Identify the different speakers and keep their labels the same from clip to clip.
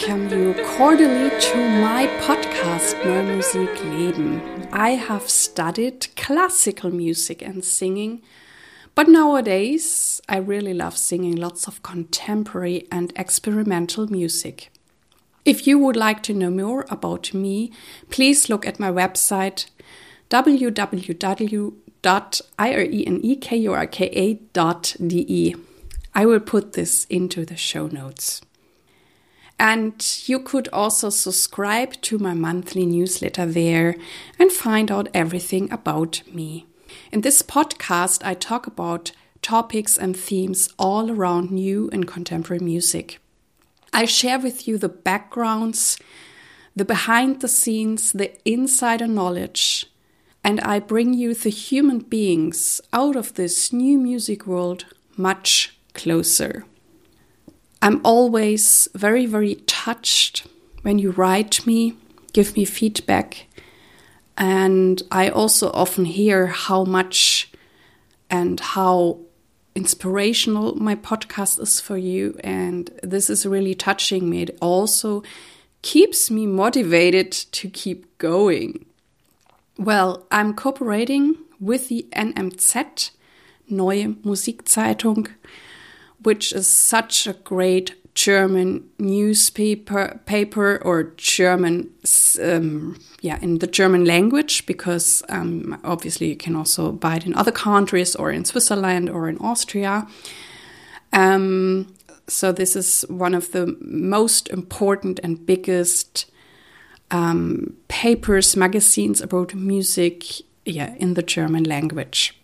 Speaker 1: welcome you cordially to my podcast Musik Leben. I have studied classical music and singing, but nowadays I really love singing lots of contemporary and experimental music. If you would like to know more about me, please look at my website www.irenekurka.de. I will put this into the show notes. And you could also subscribe to my monthly newsletter there and find out everything about me. In this podcast, I talk about topics and themes all around new and contemporary music. I share with you the backgrounds, the behind the scenes, the insider knowledge, and I bring you the human beings out of this new music world much closer. I'm always very, very touched when you write me, give me feedback. And I also often hear how much and how inspirational my podcast is for you. And this is really touching me. It also keeps me motivated to keep going. Well, I'm cooperating with the NMZ, Neue Musikzeitung which is such a great German newspaper paper or German, um, yeah, in the German language, because um, obviously you can also buy it in other countries or in Switzerland or in Austria. Um, so this is one of the most important and biggest um, papers, magazines about music, yeah, in the German language.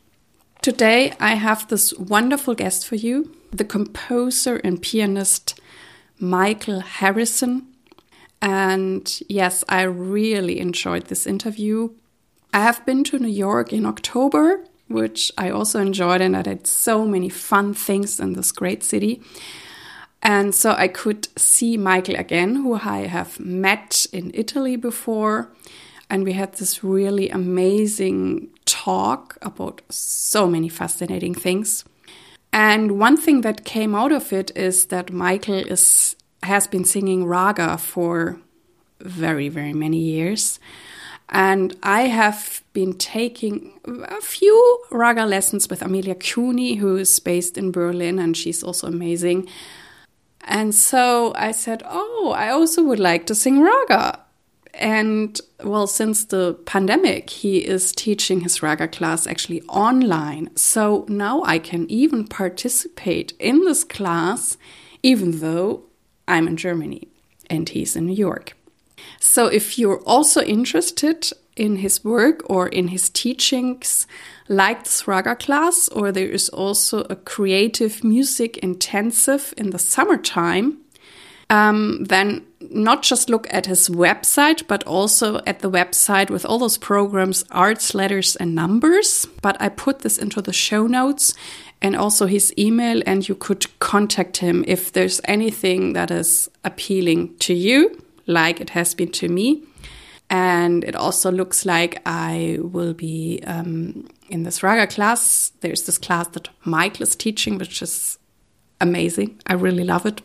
Speaker 1: Today I have this wonderful guest for you the composer and pianist Michael Harrison. And yes, I really enjoyed this interview. I have been to New York in October, which I also enjoyed, and I did so many fun things in this great city. And so I could see Michael again, who I have met in Italy before. And we had this really amazing talk about so many fascinating things. And one thing that came out of it is that Michael is has been singing raga for very very many years. And I have been taking a few raga lessons with Amelia Cuni, who is based in Berlin, and she's also amazing. And so I said, Oh, I also would like to sing raga. And well, since the pandemic, he is teaching his raga class actually online. So now I can even participate in this class, even though I'm in Germany and he's in New York. So if you're also interested in his work or in his teachings, like this raga class, or there is also a creative music intensive in the summertime, um, then not just look at his website, but also at the website with all those programs, arts, letters, and numbers. But I put this into the show notes and also his email, and you could contact him if there's anything that is appealing to you, like it has been to me. And it also looks like I will be um, in this raga class. There's this class that Michael is teaching, which is amazing. I really love it.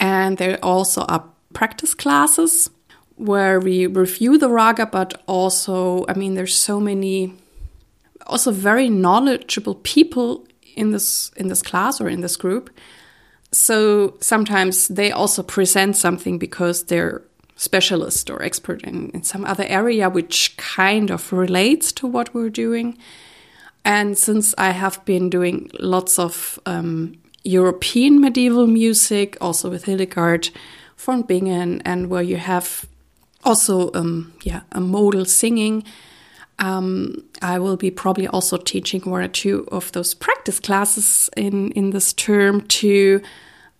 Speaker 1: And there also are practice classes where we review the raga, but also, I mean, there's so many also very knowledgeable people in this in this class or in this group. So sometimes they also present something because they're specialist or expert in, in some other area which kind of relates to what we're doing. And since I have been doing lots of um, European medieval music, also with Hildegard von Bingen, and where you have also um, yeah a modal singing. Um, I will be probably also teaching one or two of those practice classes in in this term to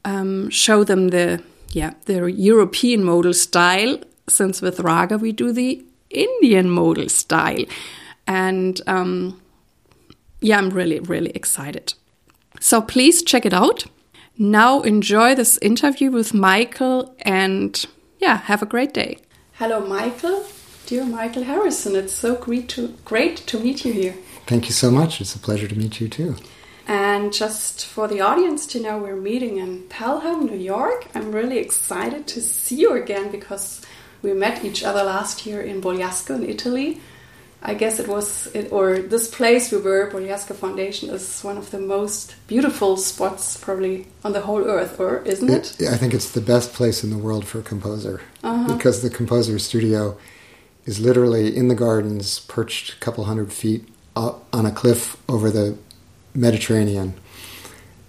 Speaker 1: um, show them the yeah the European modal style. Since with raga we do the Indian modal style, and um, yeah, I'm really really excited. So please check it out. Now enjoy this interview with Michael and yeah, have a great day. Hello, Michael. Dear Michael Harrison, it's so great to great to meet you here.
Speaker 2: Thank you so much. It's a pleasure to meet you too.
Speaker 1: And just for the audience to know, we're meeting in Pelham, New York. I'm really excited to see you again because we met each other last year in Bogliasco in Italy. I guess it was, it, or this place we were, Bogliasco Foundation, is one of the most beautiful spots probably on the whole earth, or isn't it?
Speaker 2: it I think it's the best place in the world for a composer uh-huh. because the composer studio is literally in the gardens, perched a couple hundred feet up on a cliff over the Mediterranean,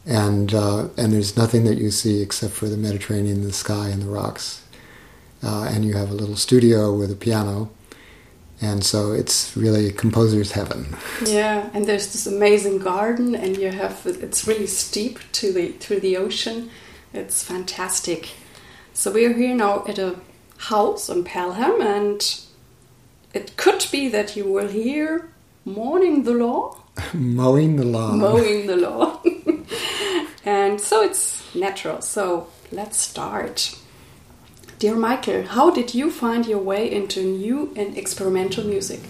Speaker 2: and uh, and there's nothing that you see except for the Mediterranean, the sky, and the rocks. Uh, and you have a little studio with a piano, and so it's really composer's heaven.
Speaker 1: Yeah, and there's this amazing garden, and you have it's really steep to the to the ocean. It's fantastic. So we are here now at a house on Pelham, and it could be that you were here mourning the law
Speaker 2: mowing the lawn.
Speaker 1: Mowing the lawn. and so it's natural. So let's start. Dear Michael, how did you find your way into new and experimental music?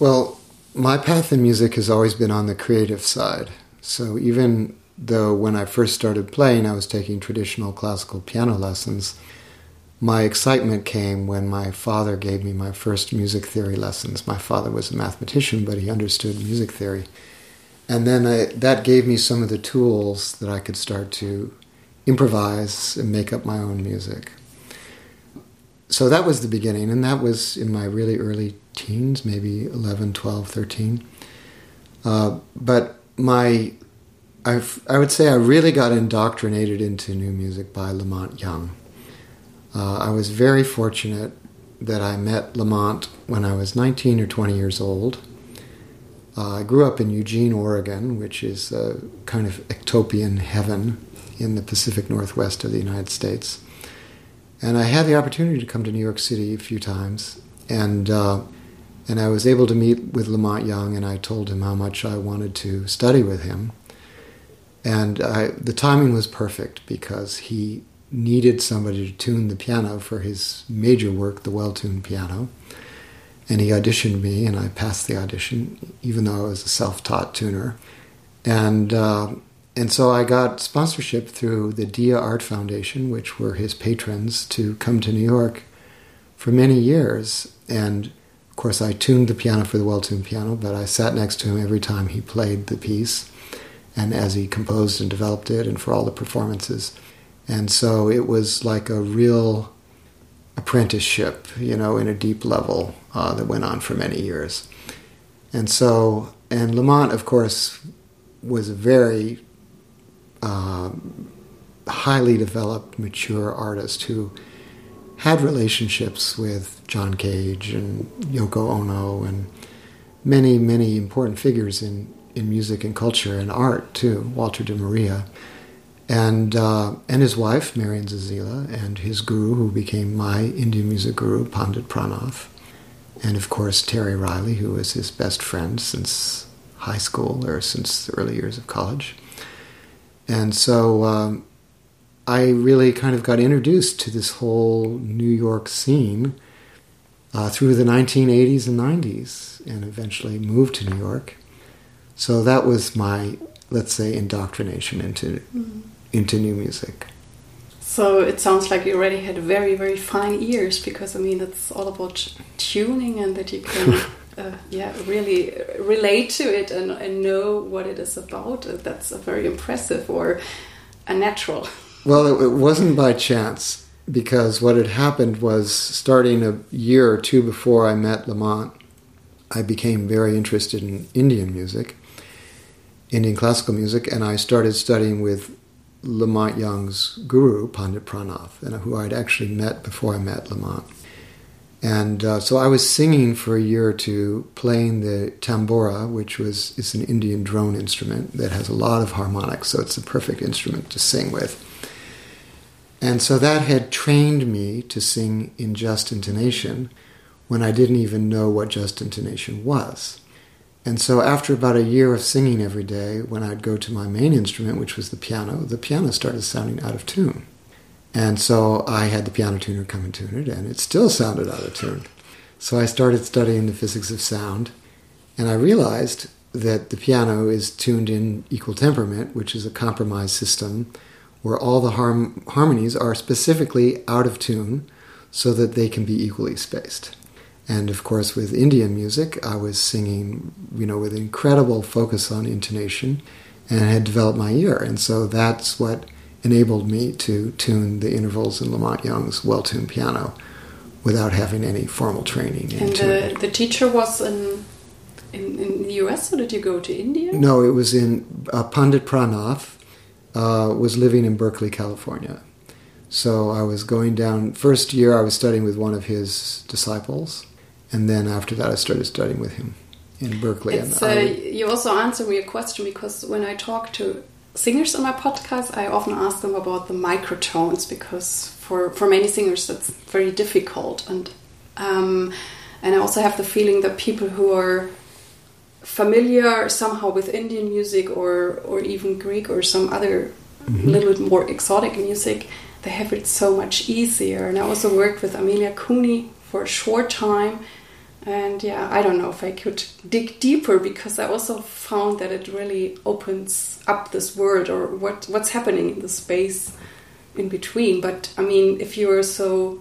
Speaker 2: Well, my path in music has always been on the creative side. So even though when I first started playing, I was taking traditional classical piano lessons, my excitement came when my father gave me my first music theory lessons. My father was a mathematician, but he understood music theory. And then I, that gave me some of the tools that I could start to improvise and make up my own music. So that was the beginning, and that was in my really early teens, maybe 11, 12, 13. Uh, but my, I've, I would say I really got indoctrinated into new music by La Monte Young. Uh, I was very fortunate that I met La Monte when I was 19 or 20 years old. Uh, I grew up in Eugene, Oregon, which is a kind of ecotopian heaven in the Pacific Northwest of the United States. And I had the opportunity to come to New York City a few times, and uh, and I was able to meet with La Monte Young, and I told him how much I wanted to study with him. And I, the timing was perfect because he needed somebody to tune the piano for his major work, the well tuned piano. And he auditioned me, and I passed the audition, even though I was a self taught tuner. And, uh, and so I got sponsorship through the Dia Art Foundation, which were his patrons, to come to New York for many years. And of course, I tuned the piano for the well tuned piano, but I sat next to him every time he played the piece and as he composed and developed it, and for all the performances. And so it was like a real apprenticeship, you know, in a deep level uh, that went on for many years. And so, and La Monte, of course, was a very uh, highly developed, mature artist who had relationships with John Cage and Yoko Ono and many, many important figures in, in music and culture and art, too, Walter de Maria and uh, and his wife Marian Zazeela, and his guru, who became my Indian music guru, Pandit Pran Nath, and of course Terry Riley, who was his best friend since high school or since the early years of college. And so um, I really kind of got introduced to this whole New York scene uh, through the 1980s and 90s, and eventually moved to New York. So that was my, let's say, indoctrination into mm-hmm into new music.
Speaker 1: So it sounds like you already had very, very fine ears because I mean it's all about tuning and that you can, uh, yeah, really relate to it and, and know what it is about. Uh, that's very impressive or a natural.
Speaker 2: Well, it, it wasn't by chance because what had happened was starting a year or two before I met La Monte I became very interested in Indian music, Indian classical music, and I started studying with La Monte Young's guru, Pandit Pran Nath, and who I'd actually met before I met La Monte. And uh, so I was singing for a year or two, playing the tambura, which was is an Indian drone instrument that has a lot of harmonics, so it's the perfect instrument to sing with. And so that had trained me to sing in just intonation when I didn't even know what just intonation was. And so, after about a year of singing every day, when I'd go to my main instrument, which was the piano, the piano started sounding out of tune. And so, I had the piano tuner come and tune it, and it still sounded out of tune. So, I started studying the physics of sound, and I realized that the piano is tuned in equal temperament, which is a compromise system where all the harm, harmonies are specifically out of tune so that they can be equally spaced. And of course, with Indian music, I was singing, you know, with incredible focus on intonation and had developed my ear. And so that's what enabled me to tune the intervals in La Monte Young's well tuned piano without having any formal training.
Speaker 1: And the, the teacher was in, in, in, the US, or did you go to India?
Speaker 2: No, it was in uh, Pandit Pran Nath, uh, was living in Berkeley, California. So I was going down, first year I was studying with one of his disciples, and then after that I started studying with him in Berkeley.
Speaker 1: It's, and uh, you also answered me a question because when I talk to singers on my podcast, I often ask them about the microtones because for, for many singers that's very difficult. And um, and I also have the feeling that people who are familiar somehow with Indian music or or even Greek or some other mm-hmm. little bit more exotic music, they have it so much easier. And I also worked with Amelia Cuni for a short time and yeah i don't know if i could dig deeper because i also found that it really opens up this world or what what's happening in the space in between. But i mean if you're so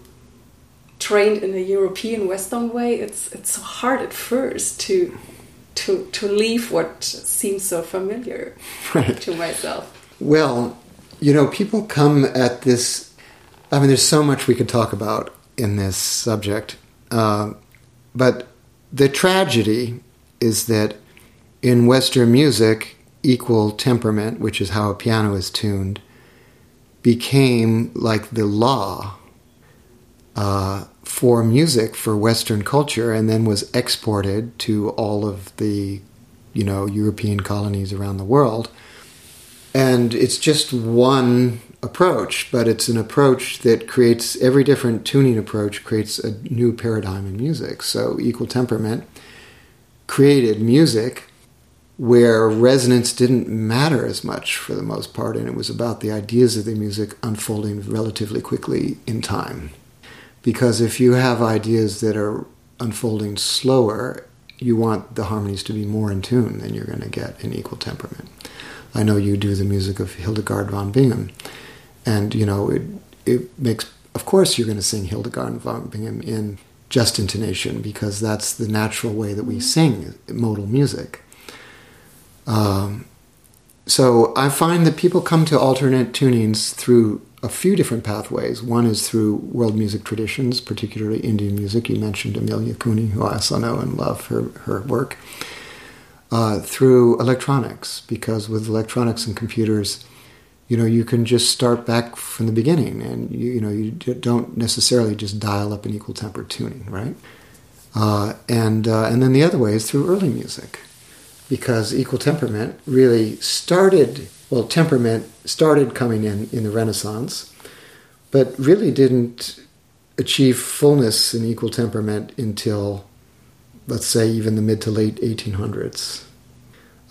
Speaker 1: trained in a european western way it's it's so hard at first to to to leave what seems so familiar right. to myself.
Speaker 2: Well you know people come at this i mean there's so much we could talk about in this subject. Uh, but the tragedy is that in Western music, equal temperament, which is how a piano is tuned, became like the law uh, for music for Western culture, and then was exported to all of the, you know, European colonies around the world. And it's just one approach, but it's an approach that creates every different tuning approach creates a new paradigm in music. So, equal temperament created music where resonance didn't matter as much for the most part, and it was about the ideas of the music unfolding relatively quickly in time. Because if you have ideas that are unfolding slower, you want the harmonies to be more in tune than you're going to get in equal temperament. I know you do the music of Hildegard von Bingen and you know it it makes of course you're going to sing Hildegard von Bingen in just intonation because that's the natural way that we mm-hmm. sing modal music. Um, so I find that people come to alternate tunings through a few different pathways. One is through world music traditions, particularly Indian music. You mentioned Amelia Cuni, who I also know and love her, her work. Uh, through electronics, because with electronics and computers, you know you can just start back from the beginning and you, you know you don't necessarily just dial up an equal temper tuning right? Uh, and uh, and then the other way is through early music because equal temperament really started well temperament started coming in in the renaissance but really didn't achieve fullness in equal temperament until let's say even the mid to late 1800s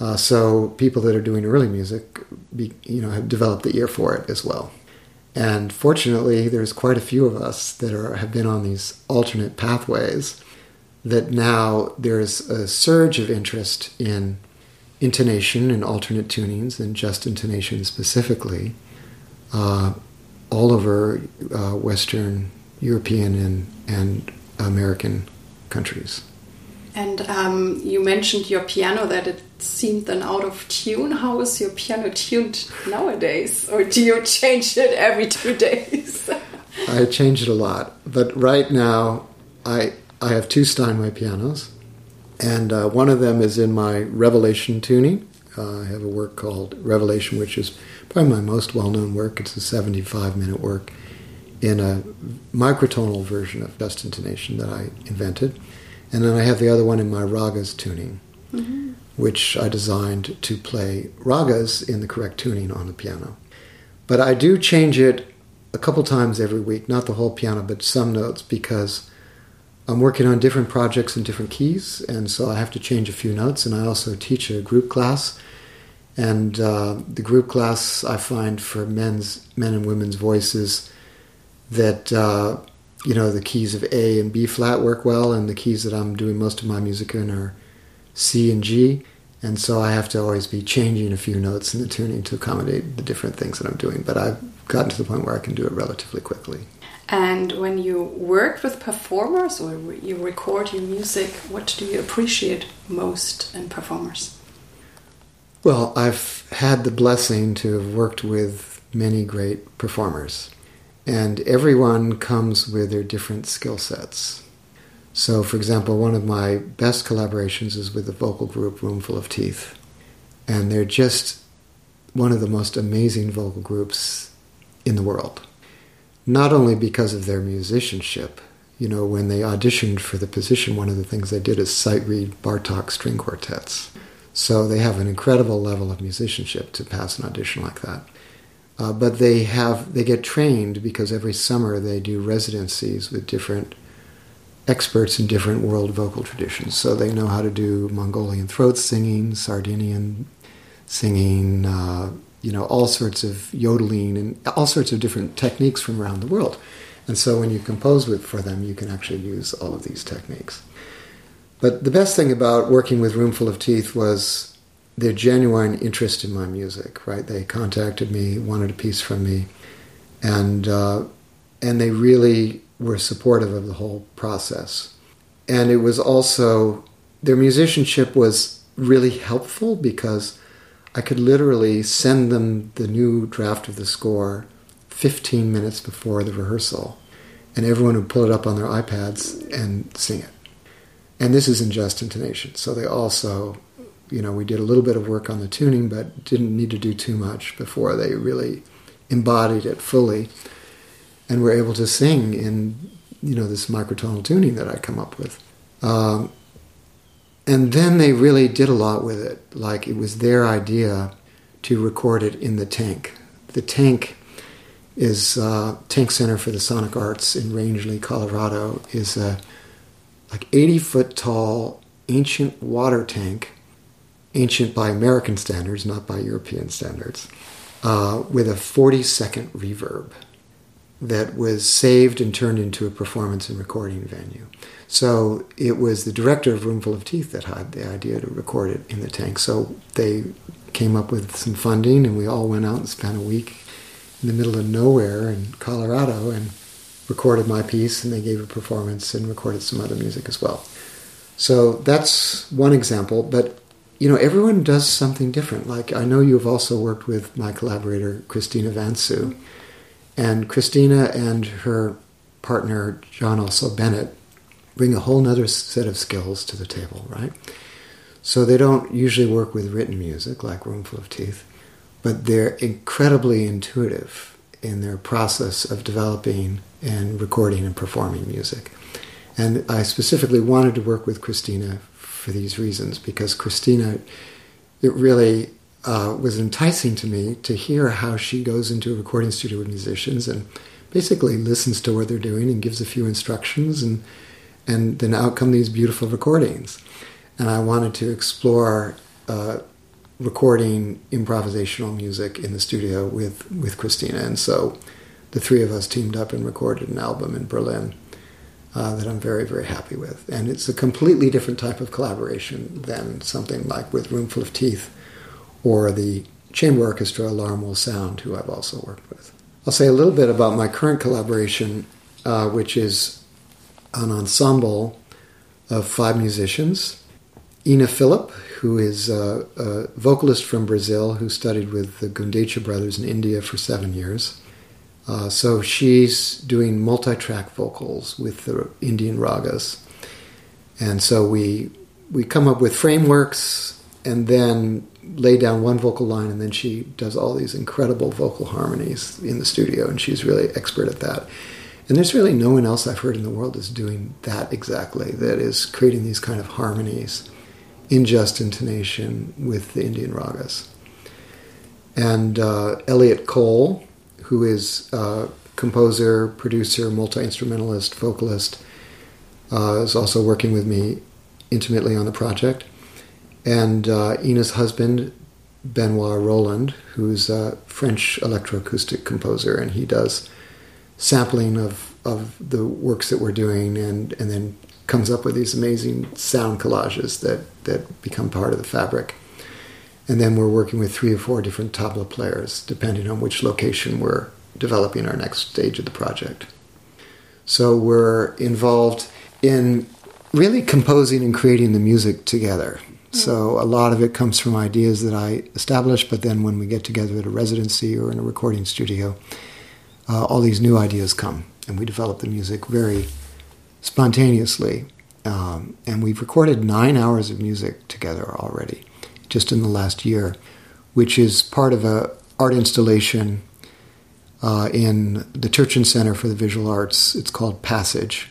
Speaker 2: uh, so people that are doing early music, be, you know, have developed the ear for it as well. And fortunately, there's quite a few of us that are have been on these alternate pathways. That now there's a surge of interest in intonation and alternate tunings, and just intonation specifically, uh, all over uh, Western European and, and American countries.
Speaker 1: And um, you mentioned your piano that it seemed then out of tune. How is your piano tuned nowadays? Or do you change it every two days?
Speaker 2: I change it a lot. But right now, I, I have two Steinway pianos. And uh, one of them is in my Revelation tuning. Uh, I have a work called Revelation, which is probably my most well known work. It's a 75 minute work in a microtonal version of just intonation that I invented. And then I have the other one in my ragas tuning, mm-hmm. which I designed to play ragas in the correct tuning on the piano. But I do change it a couple times every week, not the whole piano, but some notes, because I'm working on different projects in different keys, and so I have to change a few notes. And I also teach a group class, and uh, the group class I find for men's men and women's voices that uh, you know, the keys of A and B flat work well, and the keys that I'm doing most of my music in are C and G. And so I have to always be changing a few notes in the tuning to accommodate the different things that I'm doing. But I've gotten to the point where I can do it relatively quickly.
Speaker 1: And when you work with performers or you record your music, what do you appreciate most in performers?
Speaker 2: Well, I've had the blessing to have worked with many great performers, and everyone comes with their different skill sets. So, for example, one of my best collaborations is with the vocal group Roomful of Teeth, and they're just one of the most amazing vocal groups in the world not only because of their musicianship. You know, when they auditioned for the position, one of the things they did is sight read Bartok string quartets. So they have an incredible level of musicianship to pass an audition like that. Uh, but they have they get trained because every summer they do residencies with different experts in different world vocal traditions. So they know how to do Mongolian throat singing, Sardinian singing, uh, you know, all sorts of yodeling and all sorts of different techniques from around the world. And so when you compose with for them, you can actually use all of these techniques. But the best thing about working with Roomful of Teeth was their genuine interest in my music. Right? They contacted me, wanted a piece from me, and uh, and they really were supportive of the whole process. And it was also their musicianship was really helpful because I could literally send them the new draft of the score 15 minutes before the rehearsal, and everyone would pull it up on their iPads and sing it. And this is in just intonation. So they also, you know, we did a little bit of work on the tuning, but didn't need to do too much before they really embodied it fully and were able to sing in, you know, this microtonal tuning that I come up with. Um, and then they really did a lot with it. Like it was their idea to record it in the tank. The tank is uh, Tank Center for the Sonic Arts in Rangely, Colorado, is a like 80 foot tall ancient water tank, ancient by American standards, not by European standards, uh, with a 40 second reverb that was saved and turned into a performance and recording venue. So it was the director of Roomful of Teeth that had the idea to record it in the tank. So they came up with some funding, and we all went out and spent a week in the middle of nowhere in Colorado and recorded my piece, and they gave a performance and recorded some other music as well. So that's one example, but you know, everyone does something different. Like I know you've also worked with my collaborator Christina Vansu, and Christina and her partner John also Bennett bring a whole other set of skills to the table, right? So they don't usually work with written music like Roomful of Teeth, but they're incredibly intuitive in their process of developing and recording and performing music. And I specifically wanted to work with Christina for these reasons because Christina, it really uh, was enticing to me to hear how she goes into a recording studio with musicians and basically listens to what they're doing and gives a few instructions and and then out come these beautiful recordings. And I wanted to explore uh, recording improvisational music in the studio with, with Christina. And so the three of us teamed up and recorded an album in Berlin uh, that I'm very, very happy with. And it's a completely different type of collaboration than something like with Roomful of Teeth or the chamber orchestra Alarm Will Sound, who I've also worked with. I'll say a little bit about my current collaboration, uh, which is an ensemble of five musicians. Ina Philip, who is a, a, vocalist from Brazil who studied with the Gundecha brothers in India for seven years. Uh, so she's doing multi track vocals with the Indian ragas. And so we, we come up with frameworks and then lay down one vocal line, and then she does all these incredible vocal harmonies in the studio, and she's really expert at that. And there's really no one else I've heard in the world is doing that exactly, that is creating these kind of harmonies in just intonation with the Indian ragas. And uh, Elliot Cole, who is composer, producer, multi instrumentalist, vocalist, uh, is also working with me intimately on the project. And uh, Ina's husband, Benoit Roland, who's a French electroacoustic composer, and he does sampling of, of the works that we're doing and, and then comes up with these amazing sound collages that, that become part of the fabric. And then we're working with three or four different tabla players, depending on which location we're developing our next stage of the project. So we're involved in really composing and creating the music together. So a lot of it comes from ideas that I establish, but then when we get together at a residency or in a recording studio, uh, all these new ideas come, and we develop the music very spontaneously. Um, and we've recorded nine hours of music together already, just in the last year, which is part of a art installation uh, in the Turchin Center for the Visual Arts. It's called Passage,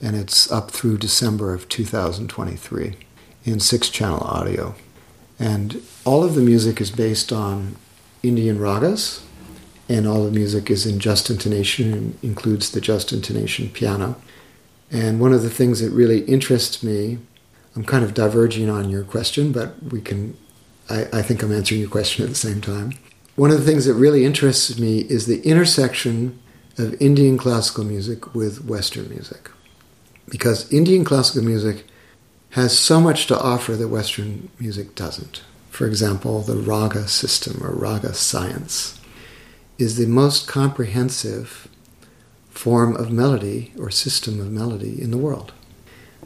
Speaker 2: and it's up through December of 2023 in six channel audio. And all of the music is based on Indian ragas, and all the music is in just intonation and includes the just intonation piano. And one of the things that really interests me, I'm kind of diverging on your question, but we can, I, I think I'm answering your question at the same time. One of the things that really interests me is the intersection of Indian classical music with Western music. Because Indian classical music has so much to offer that Western music doesn't. For example, the raga system or raga science is the most comprehensive form of melody or system of melody in the world.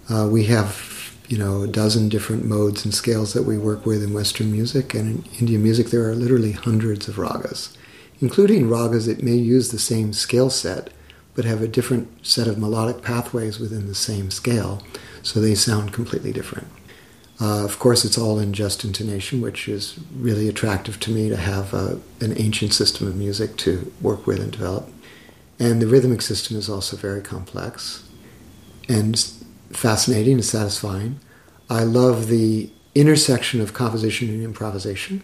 Speaker 2: Uh, we have, you know, a dozen different modes and scales that we work with in Western music, and in Indian music there are literally hundreds of ragas, including ragas that may use the same scale set but have a different set of melodic pathways within the same scale so they sound completely different. Uh, of course, it's all in just intonation, which is really attractive to me to have a, an ancient system of music to work with and develop. And the rhythmic system is also very complex and fascinating and satisfying. I love the intersection of composition and improvisation,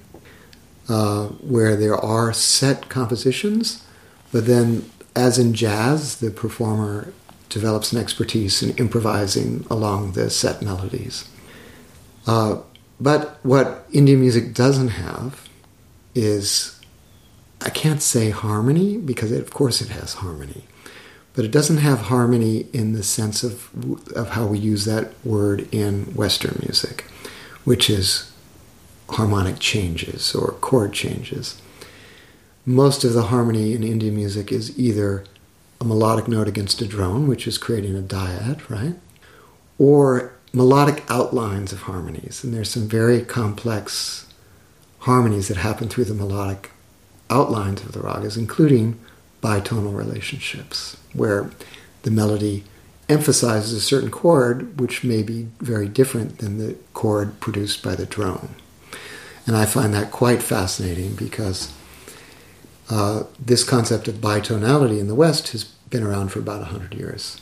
Speaker 2: uh, where there are set compositions, but then, as in jazz, the performer develops an expertise in improvising along the set melodies. Uh, but what Indian music doesn't have is, I can't say harmony, because it, of course it has harmony, but it doesn't have harmony in the sense of, of how we use that word in Western music, which is harmonic changes or chord changes. Most of the harmony in Indian music is either a melodic note against a drone, which is creating a dyad, right? Or melodic outlines of harmonies. And there's some very complex harmonies that happen through the melodic outlines of the ragas, including bitonal relationships, where the melody emphasizes a certain chord which may be very different than the chord produced by the drone. And I find that quite fascinating because uh, this concept of bitonality in the West has been around for about 100 years.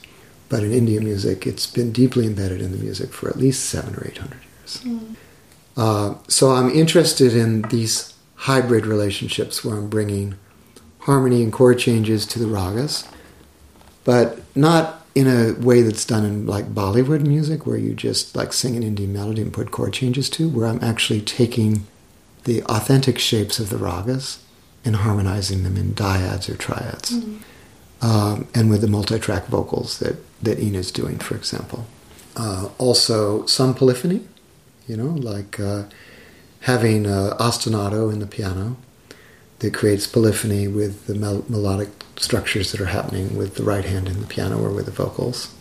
Speaker 2: But in Indian music, it's been deeply embedded in the music for at least seven or eight hundred years. Mm. Uh, so I'm interested in these hybrid relationships where I'm bringing harmony and chord changes to the ragas, but not in a way that's done in like Bollywood music, where you just like sing an Indian melody and put chord changes to, where I'm actually taking the authentic shapes of the ragas and harmonizing them in dyads or triads. Mm-hmm. Um, and with the multi-track vocals that, that Ina's doing, for example. Uh, also, some polyphony, you know, like uh, having uh, ostinato in the piano that creates polyphony with the mel- melodic structures that are happening with the right hand in the piano or with the vocals.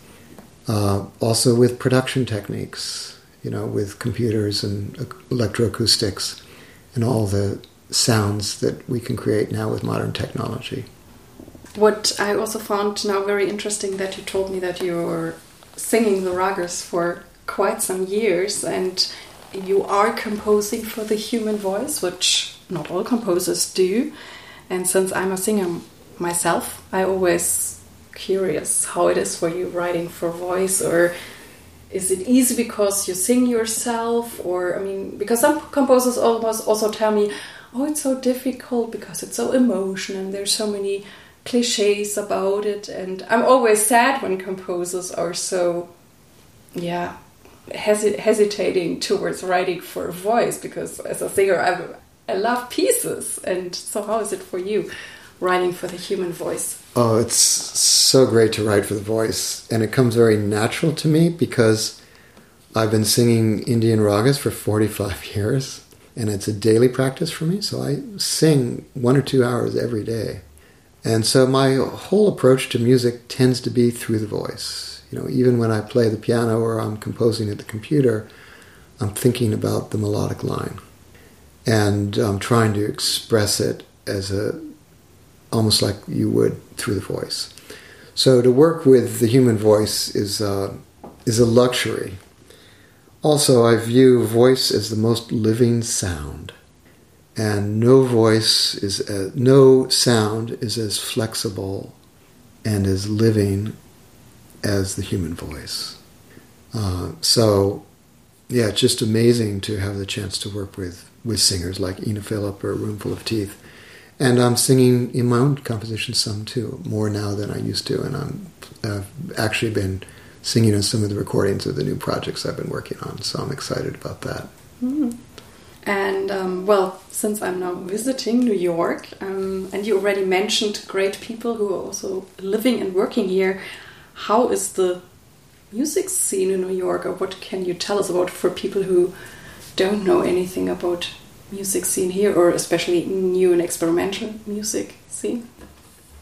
Speaker 2: Uh, also with production techniques, you know, with computers and electroacoustics and all the sounds that we can create now with modern technology.
Speaker 1: What I also found now very interesting that you told me that you're singing the ragas for quite some years and you are composing for the human voice, which not all composers do. And since I'm a singer myself, I always curious how it is for you writing for voice or is it easy because you sing yourself or i mean because some composers almost also tell me oh, it's so difficult because it's so emotional and there's so many cliches about it. And I'm always sad when composers are so, yeah, hesi hesitating towards writing for a voice because as a singer, I, I love pieces. And so, how is it for you? Writing for the human voice.
Speaker 2: Oh, it's so great to write for the voice. And it comes very natural to me because I've been singing Indian ragas for 45 years and it's a daily practice for me. So I sing one or two hours every day. And so my whole approach to music tends to be through the voice. You know, even when I play the piano or I'm composing at the computer, I'm thinking about the melodic line. And I'm trying to express it as a almost like you would through the voice. So to work with the human voice is uh, is a luxury. Also, I view voice as the most living sound, and no voice is a, no sound is as flexible and as living as the human voice. Uh, so, yeah, it's just amazing to have the chance to work with with singers like Ina Philip or Roomful of Teeth and I'm singing in my own compositions some too, more now than I used to. And I'm, I've actually been singing in some of the recordings of the new projects I've been working on. So I'm excited about that.
Speaker 1: Mm. And um, well, since I'm now visiting New York, um, and you already mentioned great people who are also living and working here, how is the music scene in New York, or what can you tell us about for people who don't know anything about music scene here, or especially new and experimental music scene?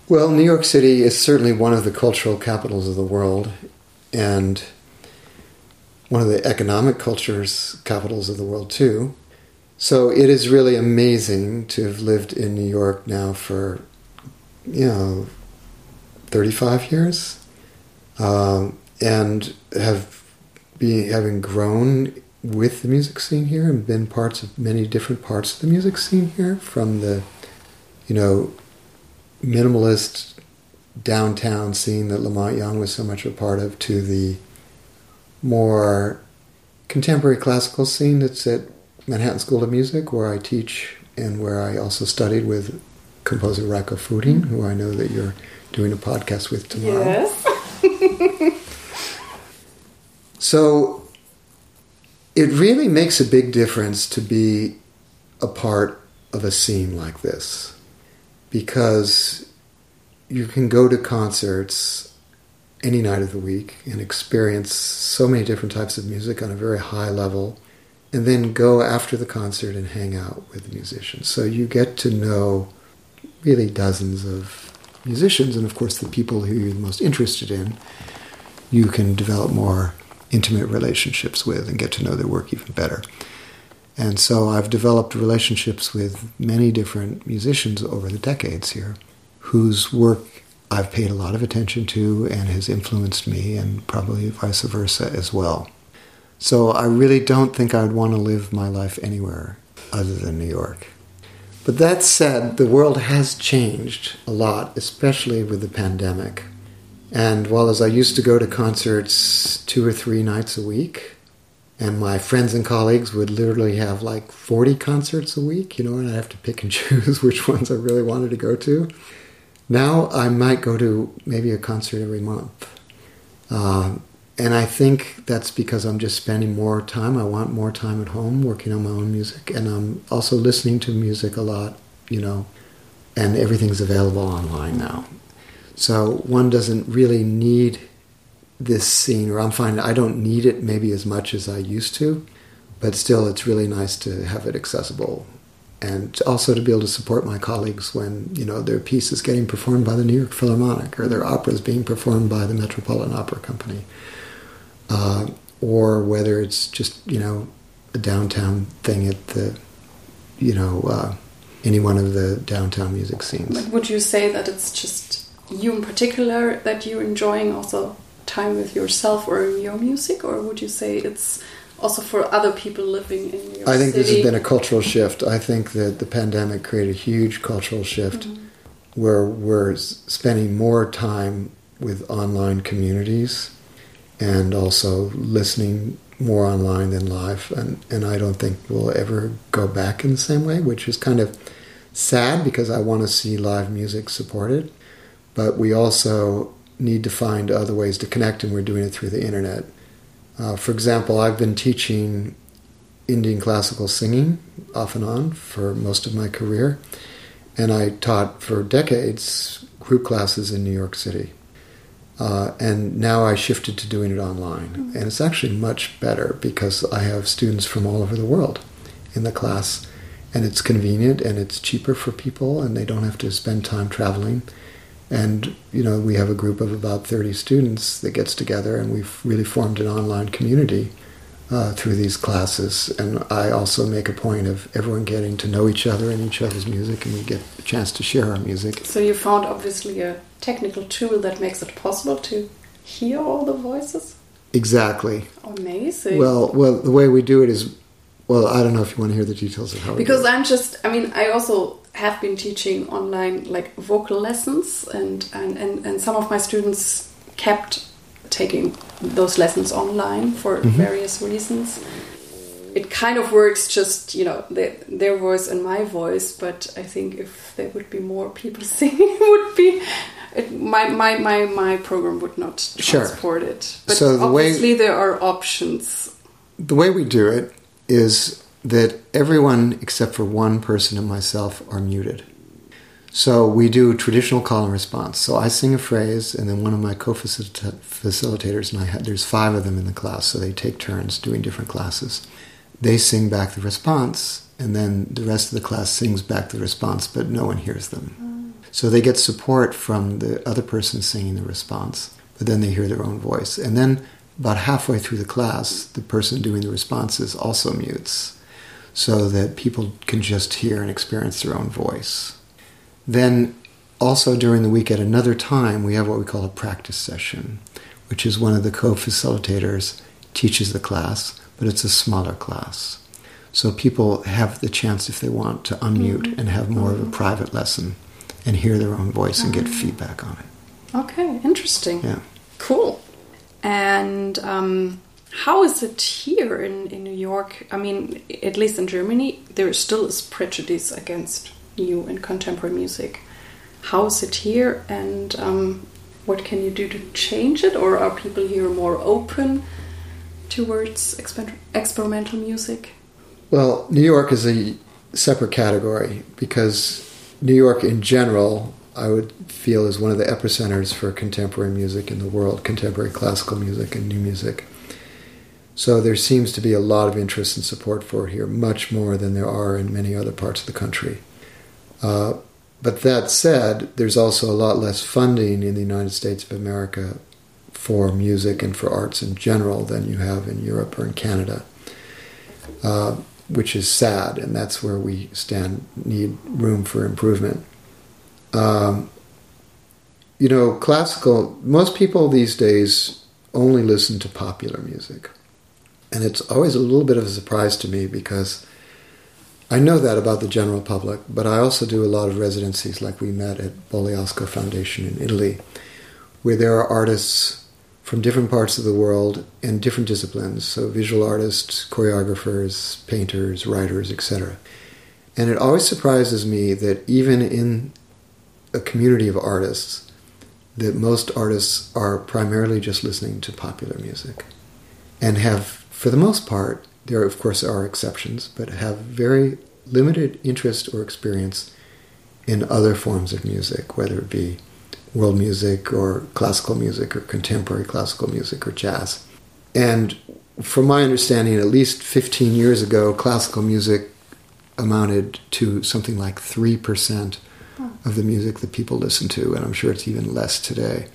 Speaker 2: Well, New York City is certainly one of the cultural capitals of the world, and one of the economic cultures capitals of the world too. So it is really amazing to have lived in New York now for, you know, 35 years, um, and have be having grown with the music scene here and been parts of many different parts of the music scene here from the you know minimalist downtown scene that La Monte Young was so much a part of to the more contemporary classical scene that's at Manhattan School of Music where I teach and where I also studied with composer Reiko Füting, who I know that you're doing a podcast with tomorrow.
Speaker 1: Yes.
Speaker 2: so it really makes a big difference to be a part of a scene like this because you can go to concerts any night of the week and experience so many different types of music on a very high level and then go after the concert and hang out with the musicians. So you get to know really dozens of musicians and of course the people who you're most interested in you can develop more intimate relationships with and get to know their work even better. And so I've developed relationships with many different musicians over the decades here whose work I've paid a lot of attention to and has influenced me, and probably vice versa as well. So I really don't think I'd want to live my life anywhere other than New York. But that said, the world has changed a lot, especially with the pandemic. And while as I used to go to concerts two or three nights a week, and my friends and colleagues would literally have like 40 concerts a week, you know, and I have to pick and choose which ones I really wanted to go to. Now I might go to maybe a concert every month. Uh, and I think that's because I'm just spending more time. I want more time at home working on my own music. And I'm also listening to music a lot, you know, and everything's available online now. So one doesn't really need this scene, or I'm finding I don't need it maybe as much as I used to, but still it's really nice to have it accessible and also to be able to support my colleagues when you know their piece is getting performed by the New York Philharmonic or their opera is being performed by the Metropolitan Opera Company, uh, or whether it's just you know a downtown thing at the you know uh, any one of the downtown music scenes.
Speaker 1: Would you say that it's just you in particular that you're enjoying also time with yourself or your music, or would you say it's also for other people living in your
Speaker 2: I think
Speaker 1: city?
Speaker 2: this has been a cultural shift. I think that the pandemic created a huge cultural shift mm -hmm. where we're spending more time with online communities and also listening more online than live. And, and I don't think we'll ever go back in the same way, which is kind of sad because I want to see live music supported but we also need to find other ways to connect, and we're doing it through the internet. Uh, for example, I've been teaching Indian classical singing off and on for most of my career, and I taught for decades group classes in New York City. Uh, and now I shifted to doing it online. Mm-hmm. And it's actually much better because I have students from all over the world. in the class. And it's convenient and it's cheaper for people and they don't have to spend time traveling. And, you know, we have a group of about 30 students that gets together and we've really formed an online community uh, through these classes. And I also make a point of everyone getting to know each other and each other's music and we get a chance to share our music.
Speaker 1: So you found obviously a technical tool that makes it possible to hear all the voices?
Speaker 2: Exactly.
Speaker 1: Amazing.
Speaker 2: Well, well, the way we do it is, well, I don't know if you want to hear the details of how.
Speaker 1: Because I'm just, I mean, I also have been teaching online like vocal lessons, and and and, and some of my students kept taking those lessons online for mm-hmm. various reasons. It kind of works just, you know, their, their voice and my voice, but I think if there would be more people singing, it would be it, my, my, my, my program would not transport sure. it. But so the obviously way, there are options.
Speaker 2: The way we do it is that everyone except for one person and myself are muted. So we do traditional call and response. So I sing a phrase, and then one of my co-facilitators and I had, there's five of them in the class, so they take turns doing different classes. They sing back the response, and then the rest of the class sings back the response, but no one hears them. Mm. So they get support from the other person singing the response, but then they hear their own voice. And then about halfway through the class, the person doing the responses also mutes so that people can just hear and experience their own voice. Then, also during the week at another time, we have what we call a practice session, which is one of the co facilitators teaches the class, but it's a smaller class. So people have the chance, if they want, to unmute mm-hmm. and have more of a private lesson and hear their own voice and get ah. feedback on it.
Speaker 1: Okay, interesting.
Speaker 2: Yeah.
Speaker 1: Cool. And um, how is it here in, in New York? I mean, at least in Germany, there still is prejudice against new and contemporary music. How is it here, and um, what can you do to change it? Or are people here more open towards exper experimental music?
Speaker 2: Well, New York is a separate category because New York in general, I would feel, is one of the epicenters for contemporary music in the world, contemporary classical music and new music. So there seems to be a lot of interest and support for it here, much more than there are in many other parts of the country. Uh, but that said, there's also a lot less funding in the United States of America for music and for arts in general than you have in Europe or in Canada. Uh, which is sad, and that's where we stand need room for improvement. Um, you know, classical. Most people these days only listen to popular music, and it's always a little bit of a surprise to me because I know that about the general public, but I also do a lot of residencies, like we met at Bogliasco Foundation in Italy, where there are artists from different parts of the world and different disciplines. So visual artists choreographers painters writers etc and it always surprises me that even in a community of artists that most artists are primarily just listening to popular music and have for the most part there of course are exceptions but have very limited interest or experience in other forms of music whether it be world music or classical music or contemporary classical music or jazz. And from my understanding, at least 15 years ago, classical music amounted to something like 3% of the music that people listen to, and I'm sure it's even less today.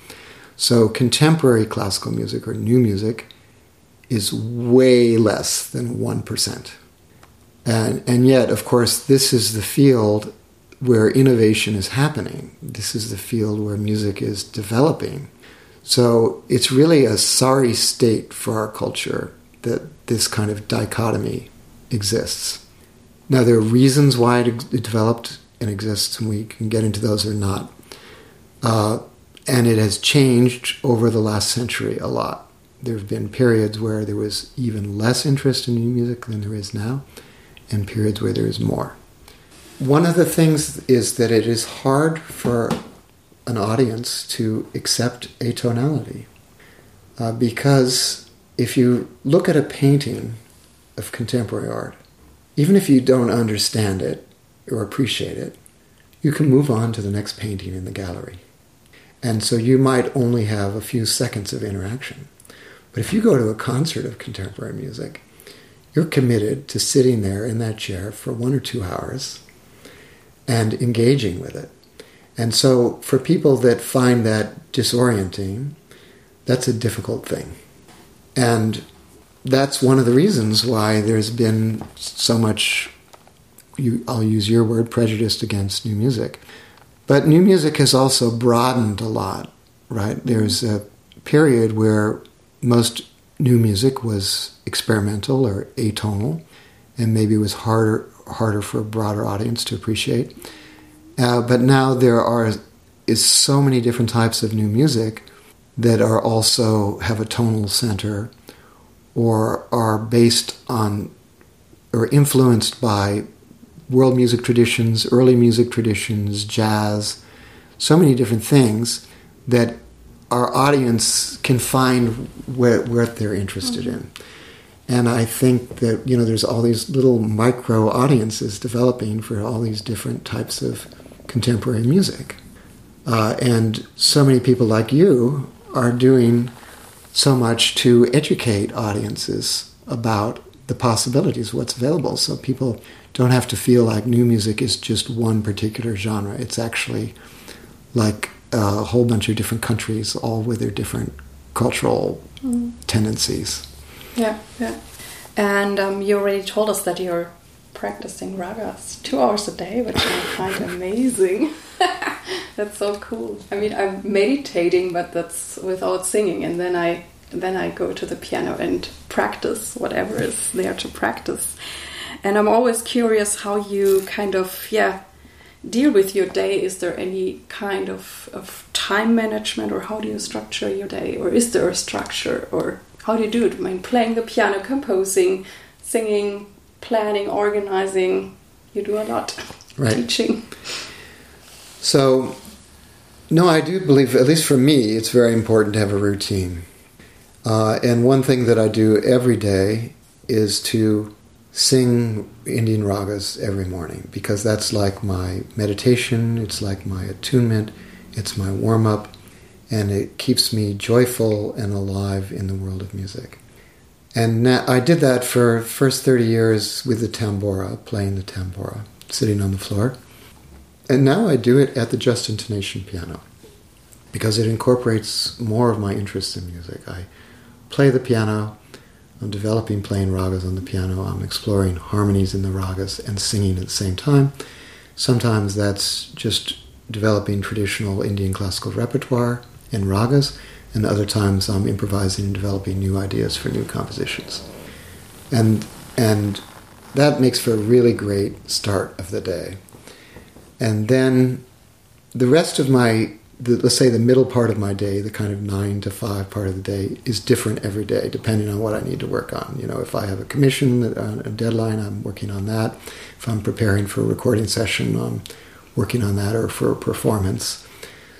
Speaker 2: So, contemporary classical music or new music is way less than 1%. And, and yet, of course, this is the field where innovation is happening. This is the field where music is developing. So it's really a sorry state for our culture that this kind of dichotomy exists. Now, there are reasons why it, developed and exists, and we can get into those or not. Uh, and it has changed over the last century a lot. There have been periods where there was even less interest in new music than there is now, and periods where there is more. One of the things is that it is hard for an audience to accept atonality. Uh, because if you look at a painting of contemporary art, even if you don't understand it or appreciate it, you can move on to the next painting in the gallery. And so you might only have a few seconds of interaction. But if you go to a concert of contemporary music, you're committed to sitting there in that chair for one or two hours and engaging with it. And so, for people that find that disorienting, that's a difficult thing. And that's one of the reasons why there's been so much, you, I'll use your word, prejudice against new music. But new music has also broadened a lot, right? There's a period where most new music was experimental or atonal, and maybe was harder harder for a broader audience to appreciate. Uh, but now there are is so many different types of new music that are also have a tonal center or are based on or influenced by world music traditions, early music traditions, jazz, so many different things that our audience can find what, what they're interested mm-hmm. in. And I think that, you know, there's all these little micro audiences developing for all these different types of contemporary music. Uh, and so many people like you are doing so much to educate audiences about the possibilities, what's available, so people don't have to feel like new music is just one particular genre. It's actually like a whole bunch of different countries, all with their different cultural mm. tendencies.
Speaker 1: Yeah, yeah. And um, you already told us that you're practicing ragas two hours a day, which I find amazing. that's so cool. I mean, I'm meditating, but that's without singing, and then I then I go to the piano and practice whatever is there to practice. And I'm always curious how you kind of yeah deal with your day. Is there any kind of, of time management, or how do you structure your day, or is there a structure, or how do you do it? I mean, playing the piano, composing, singing, planning, organizing. You do a lot. Right. Teaching.
Speaker 2: So, no, I do believe, at least for me, it's very important to have a routine. Uh, and one thing that I do every day is to sing Indian ragas every morning because that's like my meditation, it's like my attunement, it's my warm up, and it keeps me joyful and alive in the world of music. And I did that for first 30 years with the tambura, playing the tambura, sitting on the floor. And now I do it at the just intonation piano because it incorporates more of my interest in music. I play the piano, I'm developing playing ragas on the piano, I'm exploring harmonies in the ragas and singing at the same time. Sometimes that's just developing traditional Indian classical repertoire and ragas and other times I'm improvising and developing new ideas for new compositions. And and that makes for a really great start of the day. And then the rest of my the, let's say the middle part of my day, the kind of nine to five part of the day, is different every day depending on what I need to work on. You know, if I have a commission, a deadline, I'm working on that. If I'm preparing for a recording session, I'm working on that, or for a performance.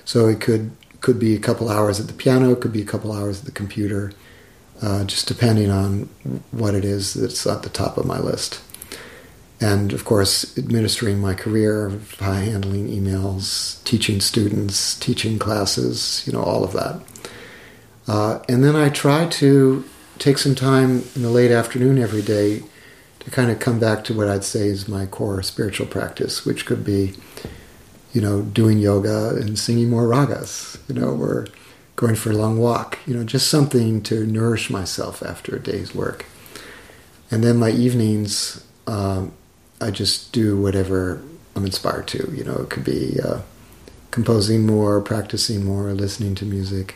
Speaker 2: So it could could be a couple hours at the piano, it could be a couple hours at the computer, uh, just depending on what it is that's at the top of my list. And of course, administering my career by handling emails, teaching students, teaching classes, you know, all of that. Uh, and then I try to take some time in the late afternoon every day to kind of come back to what I'd say is my core spiritual practice, which could be you know, doing yoga and singing more ragas, you know, or going for a long walk, you know, just something to nourish myself after a day's work. And then my evenings, um, I just do whatever I'm inspired to. You know, it could be uh, composing more, practicing more, listening to music,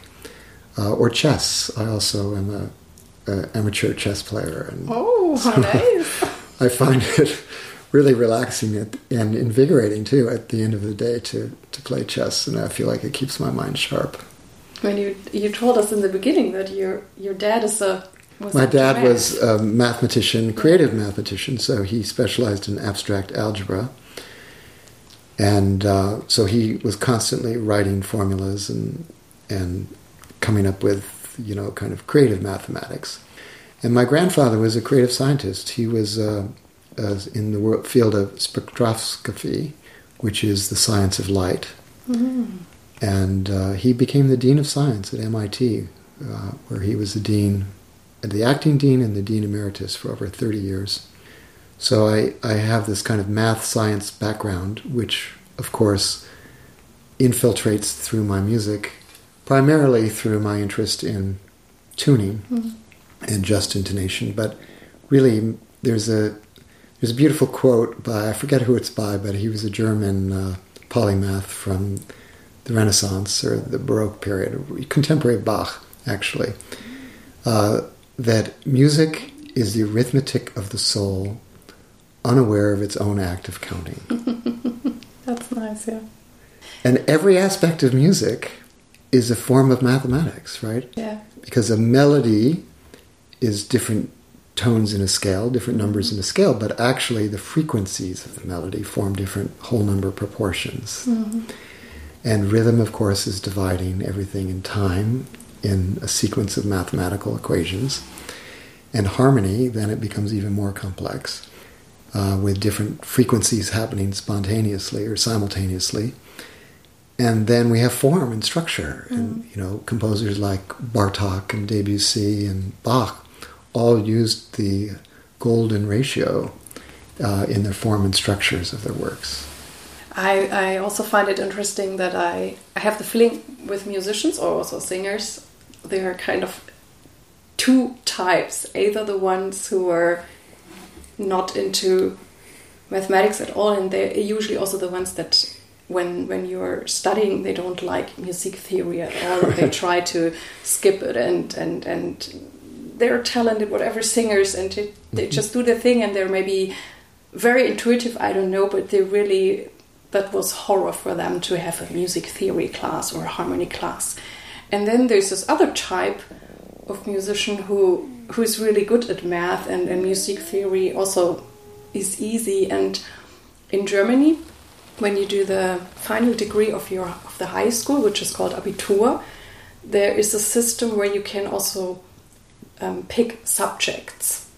Speaker 2: uh, or chess. I also am a, a amateur chess player.
Speaker 1: And oh, how nice!
Speaker 2: I find it really relaxing and invigorating too at the end of the day to, to play chess and I feel like it keeps my mind sharp.
Speaker 1: When you you told us in the beginning that your your dad is a
Speaker 2: my dad was a mathematician, creative mathematician, so he specialized in abstract algebra. And uh, so he was constantly writing formulas and and coming up with you know kind of creative mathematics. And my grandfather was a creative scientist. He was uh, uh, in the field of spectroscopy, which is the science of light. Mm-hmm. And uh, he became the dean of science at MIT, uh, where he was the dean the acting dean and the dean emeritus for over 30 years. So I, I have this kind of math science background, which, of course, infiltrates through my music, primarily through my interest in tuning mm-hmm. and just intonation. But really, there's a there's a beautiful quote by I forget who it's by, but he was a German uh, polymath from the Renaissance or the Baroque period, contemporary Bach, actually. Uh, that music is the arithmetic of the soul, unaware of its own act of counting.
Speaker 1: That's nice, yeah.
Speaker 2: And every aspect of music is a form of mathematics, right?
Speaker 1: Yeah.
Speaker 2: Because a melody is different tones in a scale, different numbers in a scale, but actually the frequencies of the melody form different whole number proportions. Mm-hmm. And rhythm, of course, is dividing everything in time in a sequence of mathematical equations. And harmony, then it becomes even more complex, uh, with different frequencies happening spontaneously or simultaneously. And then we have form and structure, mm. and you know composers like Bartok and Debussy and Bach all used the golden ratio uh, in their form and structures of their works.
Speaker 1: I, I also find it interesting that I, I have the feeling with musicians or also singers, there are kind of two types. Either the ones who are not into mathematics at all, and they're usually also the ones that when when you're studying they don't like music theory at all they try to skip it and and and they're talented whatever singers and it, they mm-hmm. just do their thing and they're maybe very intuitive i don't know but they really that was horror for them to have a music theory class or a harmony class. And then there's this other type of musician who who's really good at math and, and music theory also is easy and in Germany when you do the final degree of your of the high school which is called Abitur there is a system where you can also um, pick subjects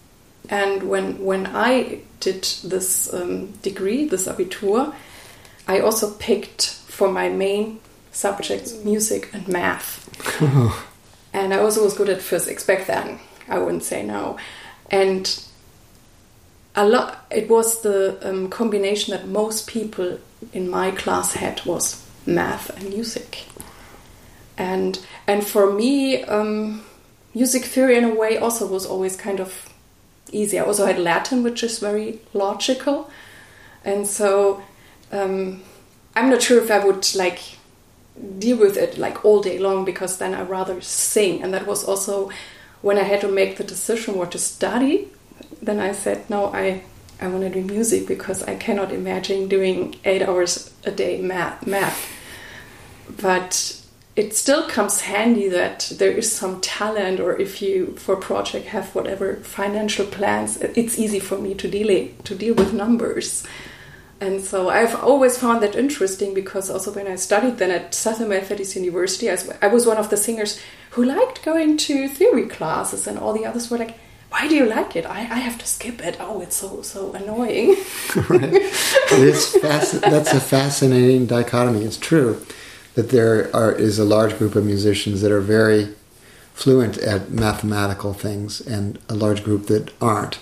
Speaker 1: and when when I did this um, degree this Abitur I also picked for my main subjects music and math. and I also was good at physics back then. I wouldn't say no. And a lot, it was the um, combination that most people in my class had was math and music. And and for me, um, music theory in a way also was always kind of easy. I also had Latin, which is very logical, and so um, I'm not sure if I would like deal with it like all day long because then I rather sing. And that was also when I had to make the decision what to study. Then I said, no, I I want to do music because I cannot imagine doing eight hours a day math. math. But it still comes handy that there is some talent, or if you for a project have whatever financial plans, it's easy for me to to deal with numbers. And so I've always found that interesting because also when I studied then at Southern Methodist University, I was one of the singers who liked going to theory classes, and all the others were like, "Why do you like it? I, I have to skip it. Oh, it's so so annoying."
Speaker 2: right. It's fasc- that's a fascinating dichotomy. It's true that there are, is a large group of musicians that are very fluent at mathematical things, and a large group that aren't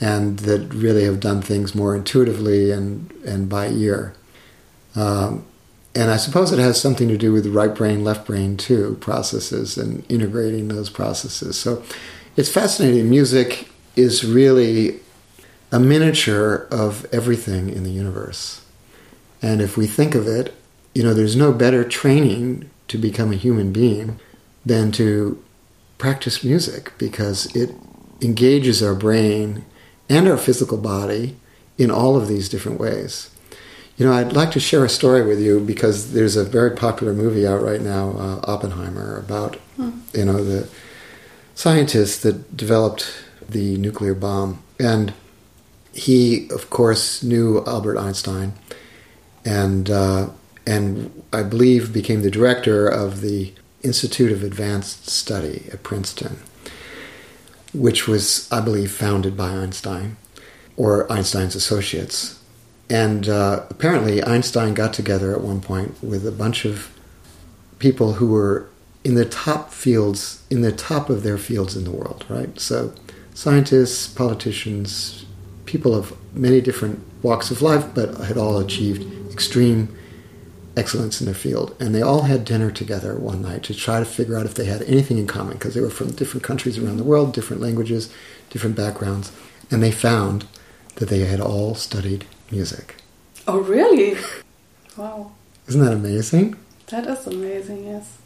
Speaker 2: and that really have done things more intuitively and, and by ear. Um, and I suppose it has something to do with the right brain, left brain too, processes and integrating those processes. So it's fascinating. Music is really a miniature of everything in the universe. And if we think of it, you know, there's no better training to become a human being than to practice music because it engages our brain and our physical body in all of these different ways. You know, I'd like to share a story with you because there's a very popular movie out right now, uh, Oppenheimer, about hmm. you know the scientist that developed the nuclear bomb, and he, of course, knew Albert Einstein, and uh, and I believe became the director of the Institute of Advanced Study at Princeton which was, I believe, founded by Einstein or Einstein's associates. And uh, apparently, Einstein got together at one point with a bunch of people who were in the top fields, in the top of their fields in the world, right? So, scientists, politicians, people of many different walks of life, but had all achieved extreme excellence in their field. And they all had dinner together one night to try to figure out if they had anything in common because they were from different countries around the world, different languages, different backgrounds. And they found that they had all studied music.
Speaker 1: Oh, really? Wow.
Speaker 2: Isn't that amazing?
Speaker 1: That is amazing, yes.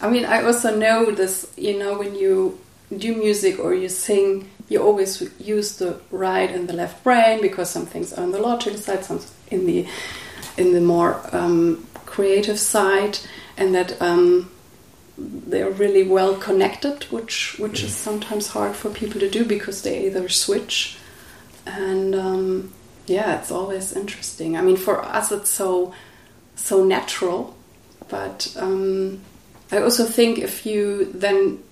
Speaker 1: I mean, I also know this, you know, when you do music or you sing, you always use the right and the left brain because some things are on the logical side, some in the in the more um, creative side, and that um, they're really well connected, which which is sometimes hard for people to do because they either switch, and um, yeah, it's always interesting. I mean, for us, it's so so natural, but um, I also think if you then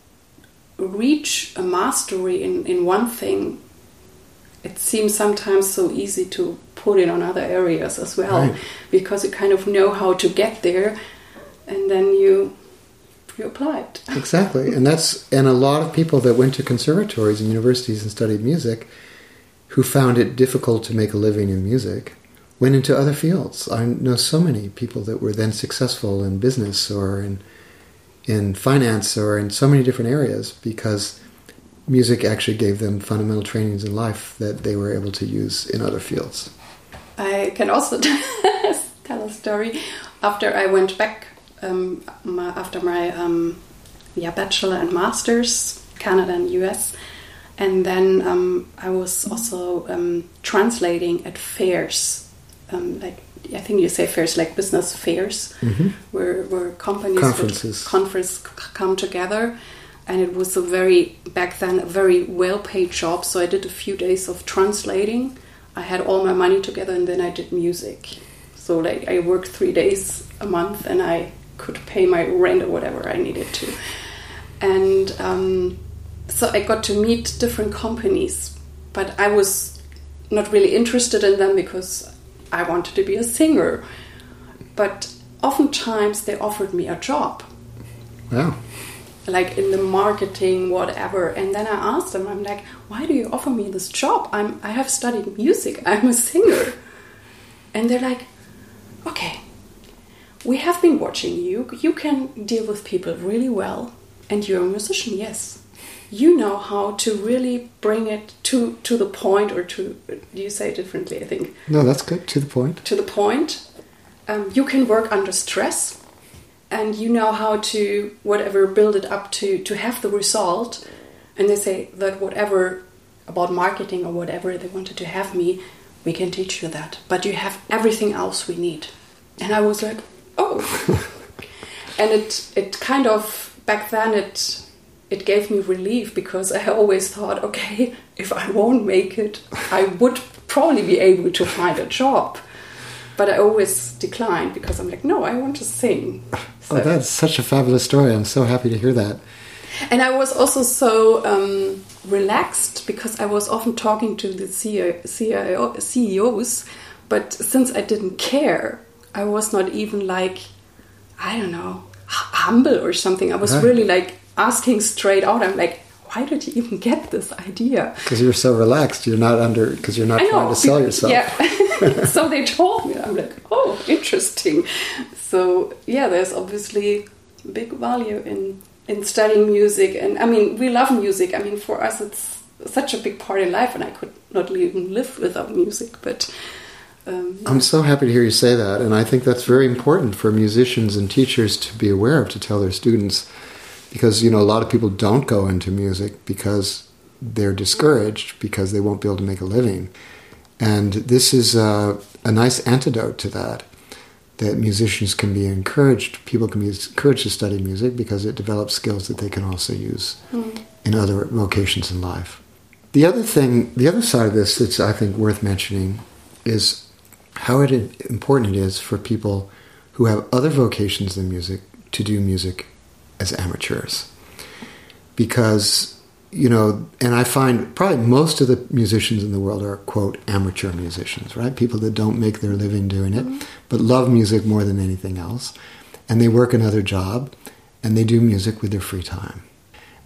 Speaker 1: reach a mastery in, in one thing, it seems sometimes so easy to put it on other areas as well right. because you kind of know how to get there and then you you apply it
Speaker 2: exactly and that's and a lot of people that went to conservatories and universities and studied music who found it difficult to make a living in music went into other fields i know so many people that were then successful in business or in in finance or in so many different areas because music actually gave them fundamental trainings in life that they were able to use in other fields.
Speaker 1: I can also tell a story. After I went back um, my, after my um, yeah bachelor and masters, Canada and US, and then um, I was also um, translating at fairs, um, like I think you say fairs like business fairs, mm-hmm. where where companies
Speaker 2: conferences
Speaker 1: conference come together, and it was a very back then a very well paid job. So I did a few days of translating. I had all my money together, and then I did music. So like I worked three days a month, and I could pay my rent or whatever I needed to, and um, so I got to meet different companies, but I was not really interested in them because I wanted to be a singer. But oftentimes they offered me a job.
Speaker 2: Wow.
Speaker 1: Like in the marketing, whatever. And then I asked them, I'm like, why do you offer me this job? I'm I have studied music, I'm a singer. And they're like, okay, we have been watching you. You can deal with people really well, and you're a musician, yes you know how to really bring it to to the point or to do you say it differently i think
Speaker 2: no that's good to the point
Speaker 1: to the point um, you can work under stress and you know how to whatever build it up to to have the result. And they say that whatever about marketing or whatever they wanted to have me we can teach you that. But you have everything else we need. And i was like oh. And it it kind of back then it it gave me relief because I always thought, okay, if I won't make it, I would probably be able to find a job. But I always declined because I'm like, no, I want to sing.
Speaker 2: So. Oh, that's such a fabulous story. I'm so happy to hear that.
Speaker 1: And I was also so um, relaxed because I was often talking to the CEO, CEO, CEOs, but since I didn't care, I was not even like, I don't know, humble or something. I was right. really like asking straight out. I'm like, why did you even get this idea?
Speaker 2: Because you're so relaxed. You're not under. Because you're not know, trying to sell yourself.
Speaker 1: Yeah. so they told me. I'm like, oh, interesting. So yeah, there's obviously big value in in studying music, and I mean, we love music. I mean, for us, it's such a big part in life, and I could not even live without music. But
Speaker 2: um, I'm so happy to hear you say that, and I think that's very important for musicians and teachers to be aware of to tell their students because you know a lot of people don't go into music because they're discouraged because they won't be able to make a living and this is a, a nice antidote to that that musicians can be encouraged people can be encouraged to study music because it develops skills that they can also use mm. in other vocations in life the other thing the other side of this that's i think worth mentioning is how it, important it is for people who have other vocations than music to do music as amateurs because you know and i find probably most of the musicians in the world are quote amateur musicians right people that don't make their living doing it mm-hmm. but love music more than anything else and they work another job and they do music with their free time.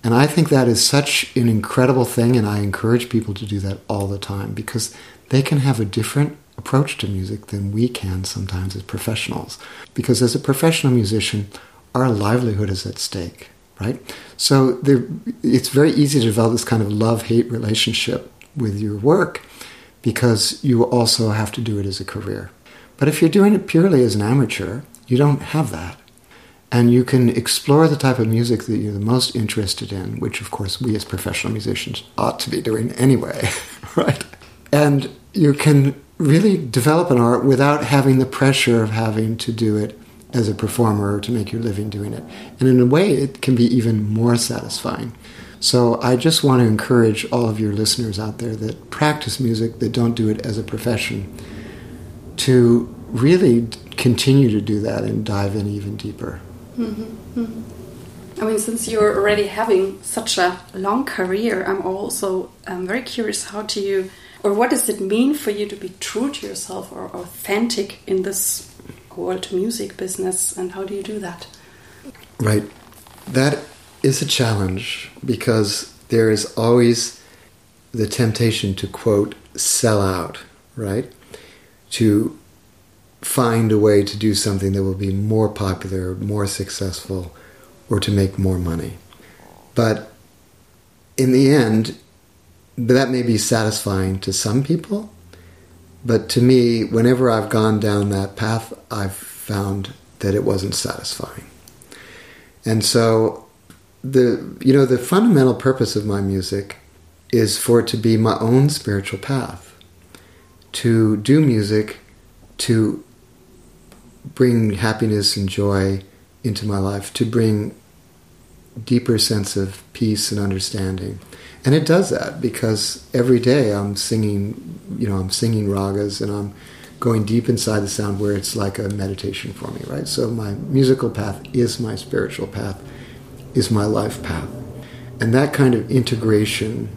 Speaker 2: And I think that is such an incredible thing, and I encourage people to do that all the time because they can have a different approach to music than we can sometimes as professionals. Because as a professional musician, our livelihood is at stake, right? So it's very easy to develop this kind of love hate relationship with your work because you also have to do it as a career. But if you're doing it purely as an amateur, you don't have that. And you can explore the type of music that you're the most interested in, which of course we as professional musicians ought to be doing anyway, right? And you can really develop an art without having the pressure of having to do it as a performer or to make your living doing it. And in a way, it can be even more satisfying. So I just want to encourage all of your listeners out there that practice music, that don't do it as a profession, to really continue to do that and dive in even deeper. Mm-hmm.
Speaker 1: Mm-hmm. I mean, since you're already having such a long career, I'm also um, very curious how do you, or what does it mean for you to be true to yourself or authentic in this world music business, and how do you do that?
Speaker 2: Right. That is a challenge because there is always the temptation to quote, sell out, right? To find a way to do something that will be more popular, more successful, or to make more money. But in the end, that may be satisfying to some people, but to me, whenever I've gone down that path, I've found that it wasn't satisfying. And so the you know the fundamental purpose of my music is for it to be my own spiritual path. To do music to bring happiness and joy into my life, to bring deeper sense of peace and understanding. And it does that because every day I'm singing, you know, I'm singing ragas and I'm going deep inside the sound where it's like a meditation for me, right? So my musical path is my spiritual path, is my life path. And that kind of integration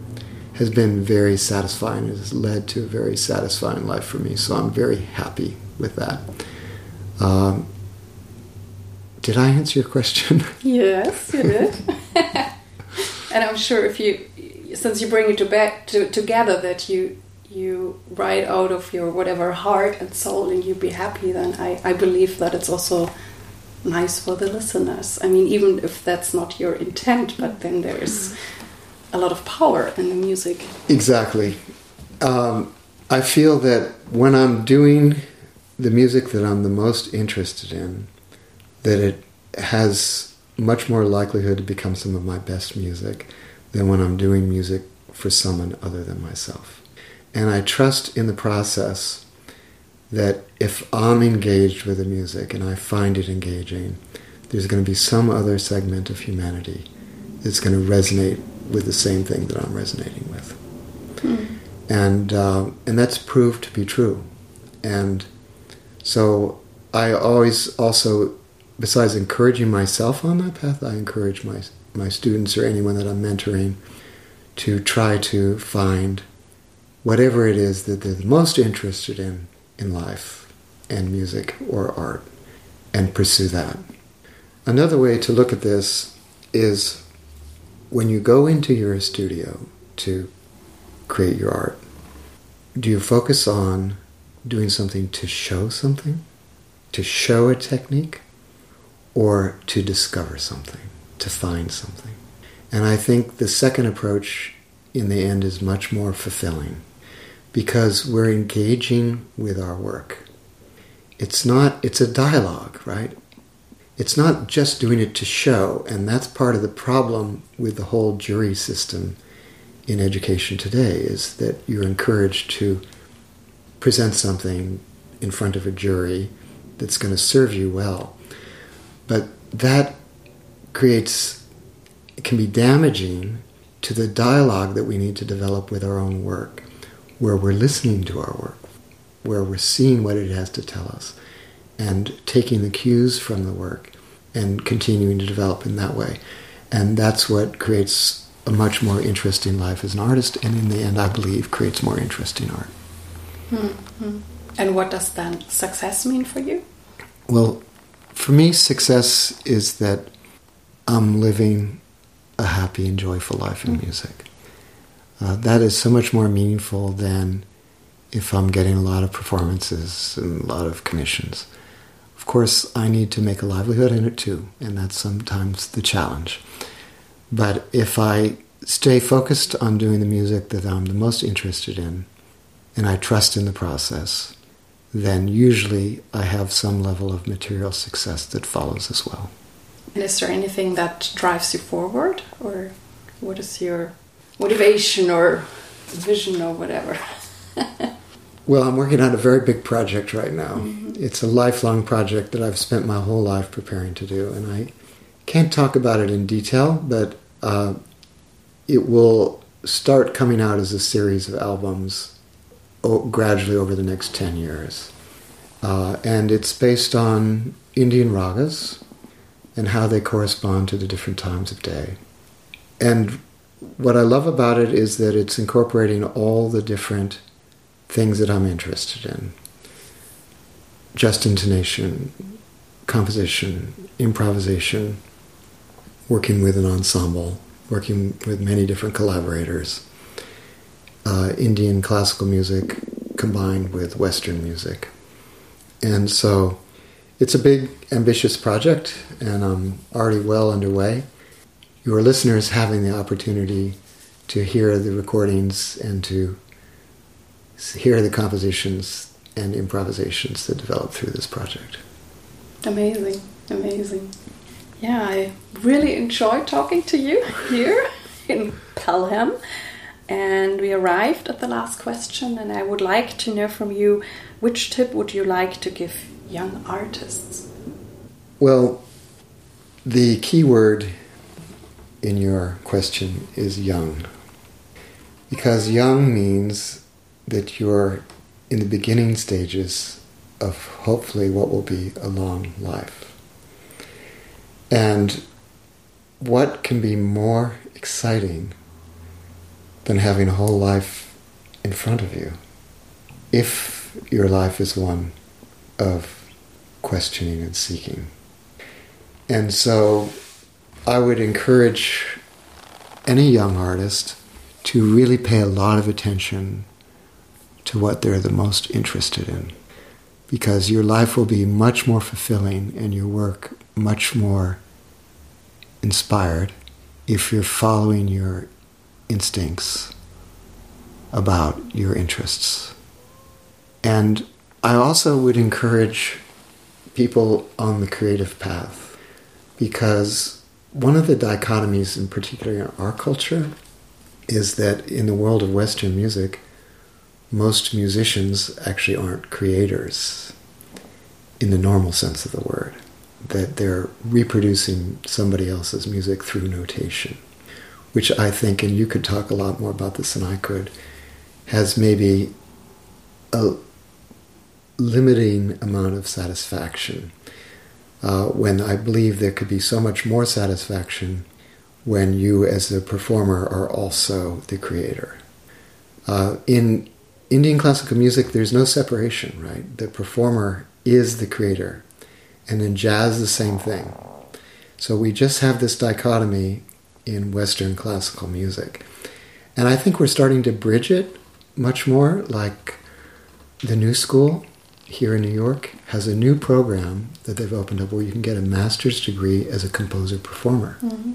Speaker 2: has been very satisfying. It has led to a very satisfying life for me. So I'm very happy with that. Um, did I answer your question?
Speaker 1: Yes, you did. and I'm sure if you, since you bring it to back to, together, that you you write out of your whatever heart and soul, and you be happy, then I I believe that it's also nice for the listeners. I mean, even if that's not your intent, but then there's a lot of power in the music.
Speaker 2: Exactly. Um, I feel that when I'm doing the music that I'm the most interested in, that it has much more likelihood to become some of my best music than when I'm doing music for someone other than myself. And I trust in the process that if I'm engaged with the music and I find it engaging, there's going to be some other segment of humanity that's going to resonate with the same thing that I'm resonating with. Mm. And, uh, and that's proved to be true. And so I always also, besides encouraging myself on that path, I encourage my, my students or anyone that I'm mentoring to try to find whatever it is that they're the most interested in in life and music or art and pursue that. Another way to look at this is when you go into your studio to create your art, do you focus on doing something to show something, to show a technique, or to discover something, to find something. And I think the second approach in the end is much more fulfilling because we're engaging with our work. It's not, it's a dialogue, right? It's not just doing it to show, and that's part of the problem with the whole jury system in education today is that you're encouraged to present something in front of a jury that's going to serve you well. But that creates, it can be damaging to the dialogue that we need to develop with our own work, where we're listening to our work, where we're seeing what it has to tell us, and taking the cues from the work and continuing to develop in that way. And that's what creates a much more interesting life as an artist, and in the end, I believe, creates more interesting art.
Speaker 1: Mm-hmm. And what does then success mean for you?
Speaker 2: Well, for me, success is that I'm living a happy and joyful life in music. Uh, that is so much more meaningful than if I'm getting a lot of performances and a lot of commissions. Of course, I need to make a livelihood in it too, and that's sometimes the challenge. But if I stay focused on doing the music that I'm the most interested in, and I trust in the process, then usually I have some level of material success that follows as well.
Speaker 1: And is there anything that drives you forward, or what is your motivation or vision or whatever?
Speaker 2: well, I'm working on a very big project right now. Mm-hmm. It's a lifelong project that I've spent my whole life preparing to do, and I can't talk about it in detail, but uh, it will start coming out as a series of albums gradually over the next 10 years. Uh, and it's based on Indian ragas and how they correspond to the different times of day. And what I love about it is that it's incorporating all the different things that I'm interested in just intonation, composition, improvisation, working with an ensemble, working with many different collaborators uh, Indian classical music combined with Western music. And so it's a big, ambitious project, and I'm already well underway. Your listeners having the opportunity to hear the recordings and to hear the compositions and improvisations that develop through this project.
Speaker 1: Amazing, amazing. Yeah, I really enjoyed talking to you here in Pelham. And we arrived at the last question, and I would like to know from you which tip would you like to give young artists?
Speaker 2: Well, the key word in your question is young. Because young means that you're in the beginning stages of hopefully what will be a long life. And what can be more exciting than having a whole life in front of you. If your life is one of questioning and seeking. And so I would encourage any young artist to really pay a lot of attention to what they're the most interested in. Because your life will be much more fulfilling and your work much more inspired if you're following your instincts about your interests. And I also would encourage people on the creative path. Because one of the dichotomies, in particular in our culture, is that in the world of Western music, most musicians actually aren't creators in the normal sense of the word, that they're reproducing somebody else's music through notation which I think, and you could talk a lot more about this than I could, has maybe a limiting amount of satisfaction. Uh, when I believe there could be so much more satisfaction when you, as the performer, are also the creator. Uh, in Indian classical music, there's no separation, right? The performer is the creator. And in jazz, the same thing. So we just have this dichotomy in Western classical music. And I think we're starting to bridge it much more, like the New School here in New York has a new program that they've opened up where you can get a master's degree as a composer performer. Mm-hmm.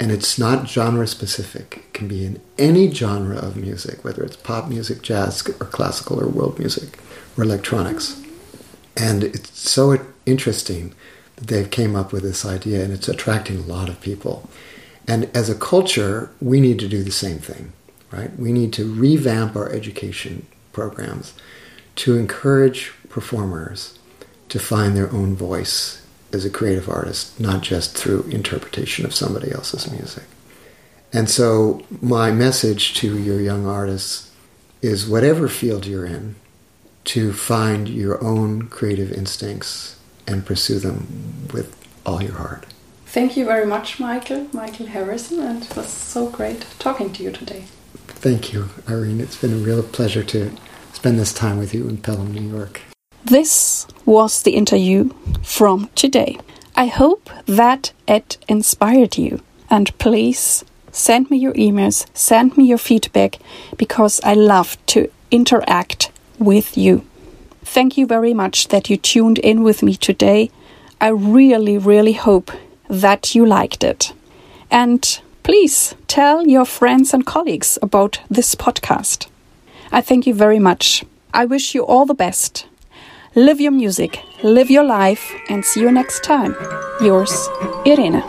Speaker 2: And it's not genre specific. It can be in any genre of music, whether it's pop music, jazz, or classical, or world music, or electronics. And it's so interesting that they've came up with this idea, and it's attracting a lot of people. And as a culture, we need to do the same thing, right? We need to revamp our education programs to encourage performers to find their own voice as a creative artist, not just through interpretation of somebody else's music. And so, my message to your young artists is whatever field you're in, to find your own creative instincts and pursue them with all your heart.
Speaker 1: Thank you very much, Michael, Michael Harrison, and it was so great talking to you today.
Speaker 2: Thank you, Irene. It's been a real pleasure to spend this time with you in Pelham, New York.
Speaker 1: This was the interview from today. I hope that it inspired you. And please send me your emails, send me your feedback, because I love to interact with you. Thank you very much that you tuned in with me today. I really, really hope that you liked it. And please tell your friends and colleagues about this podcast. I thank you very much. I wish you all the best. Live your music, live your life, and see you next time. Yours, Irene.